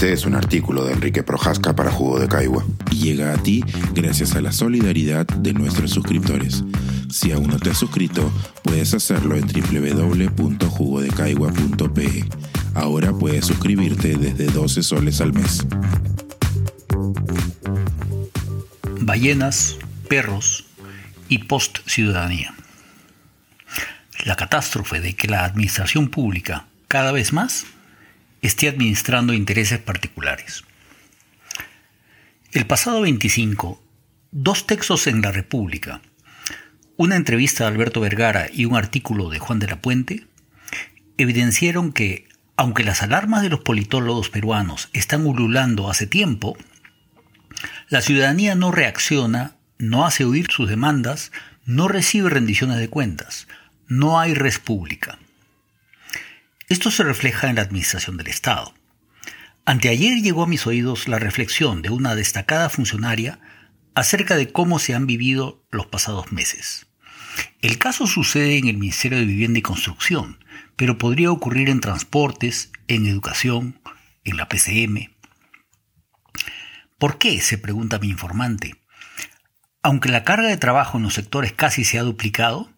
Este es un artículo de Enrique Projasca para Jugo de Caigua y llega a ti gracias a la solidaridad de nuestros suscriptores. Si aún no te has suscrito, puedes hacerlo en www.jugodecaigua.pe. Ahora puedes suscribirte desde 12 soles al mes. Ballenas, perros y post-ciudadanía. La catástrofe de que la administración pública, cada vez más, esté administrando intereses particulares. El pasado 25, dos textos en La República, una entrevista de Alberto Vergara y un artículo de Juan de la Puente, evidenciaron que, aunque las alarmas de los politólogos peruanos están ululando hace tiempo, la ciudadanía no reacciona, no hace oír sus demandas, no recibe rendiciones de cuentas, no hay res pública. Esto se refleja en la administración del Estado. Anteayer llegó a mis oídos la reflexión de una destacada funcionaria acerca de cómo se han vivido los pasados meses. El caso sucede en el Ministerio de Vivienda y Construcción, pero podría ocurrir en transportes, en educación, en la PCM. ¿Por qué? se pregunta mi informante. Aunque la carga de trabajo en los sectores casi se ha duplicado,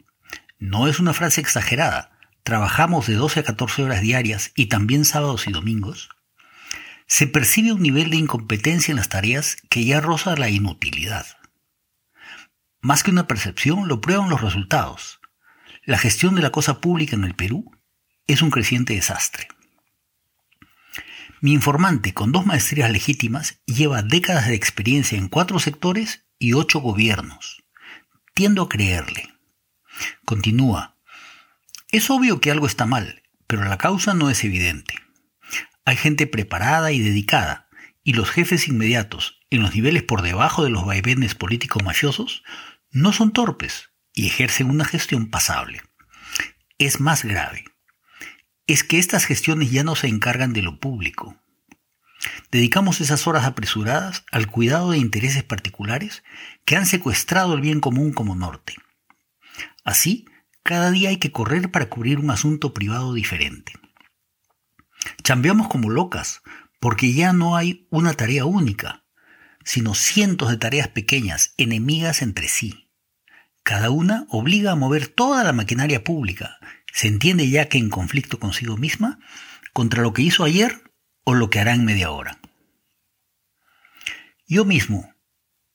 no es una frase exagerada trabajamos de 12 a 14 horas diarias y también sábados y domingos, se percibe un nivel de incompetencia en las tareas que ya roza la inutilidad. Más que una percepción, lo prueban los resultados. La gestión de la cosa pública en el Perú es un creciente desastre. Mi informante, con dos maestrías legítimas, lleva décadas de experiencia en cuatro sectores y ocho gobiernos. Tiendo a creerle. Continúa, es obvio que algo está mal, pero la causa no es evidente. Hay gente preparada y dedicada, y los jefes inmediatos, en los niveles por debajo de los vaivenes políticos mafiosos, no son torpes y ejercen una gestión pasable. Es más grave. Es que estas gestiones ya no se encargan de lo público. Dedicamos esas horas apresuradas al cuidado de intereses particulares que han secuestrado el bien común como norte. Así, cada día hay que correr para cubrir un asunto privado diferente. Chambeamos como locas, porque ya no hay una tarea única, sino cientos de tareas pequeñas, enemigas entre sí. Cada una obliga a mover toda la maquinaria pública, se entiende ya que en conflicto consigo misma, contra lo que hizo ayer o lo que hará en media hora. Yo mismo,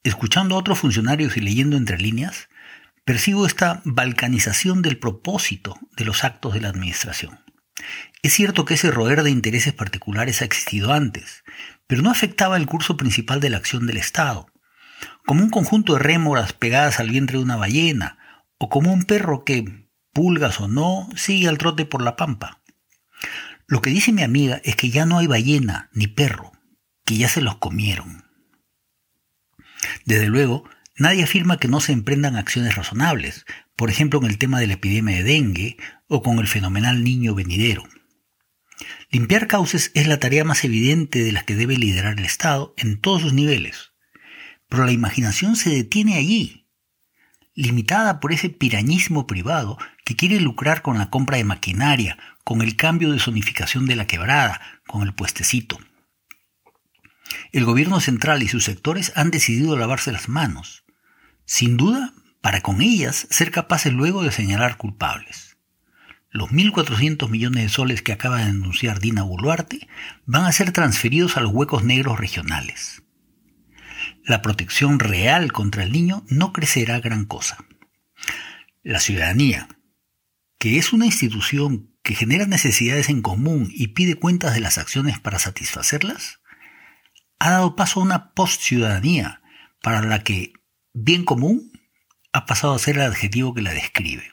escuchando a otros funcionarios y leyendo entre líneas, percibo esta balcanización del propósito de los actos de la Administración. Es cierto que ese roer de intereses particulares ha existido antes, pero no afectaba el curso principal de la acción del Estado, como un conjunto de rémoras pegadas al vientre de una ballena, o como un perro que, pulgas o no, sigue al trote por la pampa. Lo que dice mi amiga es que ya no hay ballena ni perro, que ya se los comieron. Desde luego, Nadie afirma que no se emprendan acciones razonables, por ejemplo en el tema de la epidemia de dengue o con el fenomenal niño venidero. Limpiar cauces es la tarea más evidente de las que debe liderar el Estado en todos sus niveles, pero la imaginación se detiene allí, limitada por ese pirañismo privado que quiere lucrar con la compra de maquinaria, con el cambio de zonificación de la quebrada, con el puestecito. El gobierno central y sus sectores han decidido lavarse las manos, sin duda, para con ellas ser capaces luego de señalar culpables. Los 1.400 millones de soles que acaba de anunciar Dina Boluarte van a ser transferidos a los huecos negros regionales. La protección real contra el niño no crecerá gran cosa. La ciudadanía, que es una institución que genera necesidades en común y pide cuentas de las acciones para satisfacerlas, ha dado paso a una post-ciudadanía para la que bien común ha pasado a ser el adjetivo que la describe.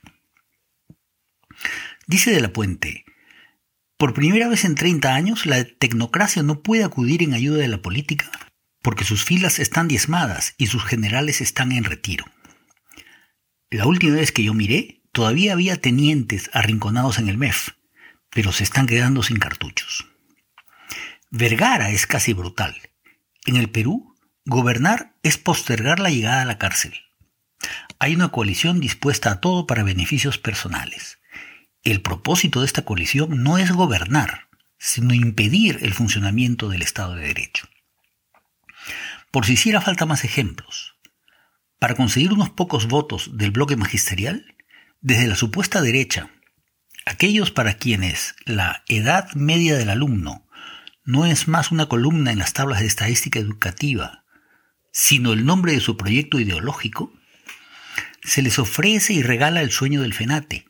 Dice de la Puente, por primera vez en 30 años la tecnocracia no puede acudir en ayuda de la política porque sus filas están diezmadas y sus generales están en retiro. La última vez que yo miré, todavía había tenientes arrinconados en el MEF, pero se están quedando sin cartuchos. Vergara es casi brutal. En el Perú, Gobernar es postergar la llegada a la cárcel. Hay una coalición dispuesta a todo para beneficios personales. El propósito de esta coalición no es gobernar, sino impedir el funcionamiento del Estado de Derecho. Por si hiciera falta más ejemplos, para conseguir unos pocos votos del bloque magisterial, desde la supuesta derecha, aquellos para quienes la edad media del alumno no es más una columna en las tablas de estadística educativa, sino el nombre de su proyecto ideológico, se les ofrece y regala el sueño del FENATE,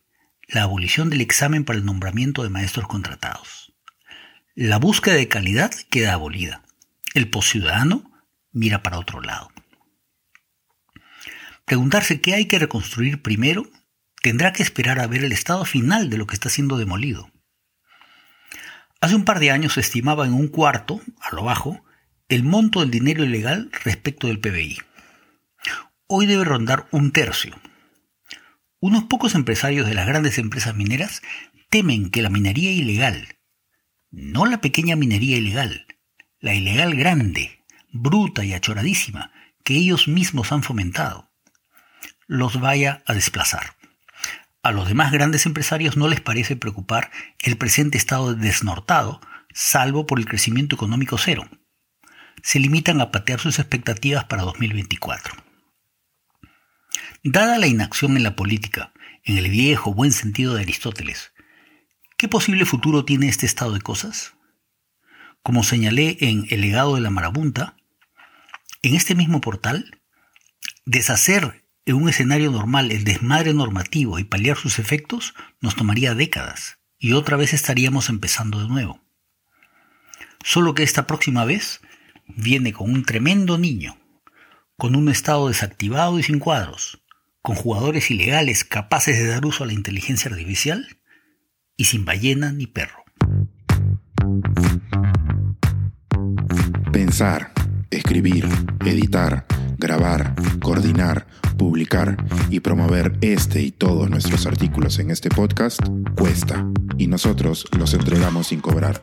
la abolición del examen para el nombramiento de maestros contratados. La búsqueda de calidad queda abolida. El posciudadano mira para otro lado. Preguntarse qué hay que reconstruir primero tendrá que esperar a ver el estado final de lo que está siendo demolido. Hace un par de años se estimaba en un cuarto, a lo bajo, el monto del dinero ilegal respecto del PBI. Hoy debe rondar un tercio. Unos pocos empresarios de las grandes empresas mineras temen que la minería ilegal, no la pequeña minería ilegal, la ilegal grande, bruta y achoradísima, que ellos mismos han fomentado, los vaya a desplazar. A los demás grandes empresarios no les parece preocupar el presente estado desnortado, salvo por el crecimiento económico cero. Se limitan a patear sus expectativas para 2024. Dada la inacción en la política, en el viejo buen sentido de Aristóteles, ¿qué posible futuro tiene este estado de cosas? Como señalé en El legado de la marabunta, en este mismo portal, deshacer en un escenario normal el desmadre normativo y paliar sus efectos nos tomaría décadas y otra vez estaríamos empezando de nuevo. Solo que esta próxima vez viene con un tremendo niño, con un estado desactivado y sin cuadros, con jugadores ilegales capaces de dar uso a la inteligencia artificial y sin ballena ni perro. Pensar, escribir, editar, grabar, coordinar, publicar y promover este y todos nuestros artículos en este podcast cuesta y nosotros los entregamos sin cobrar.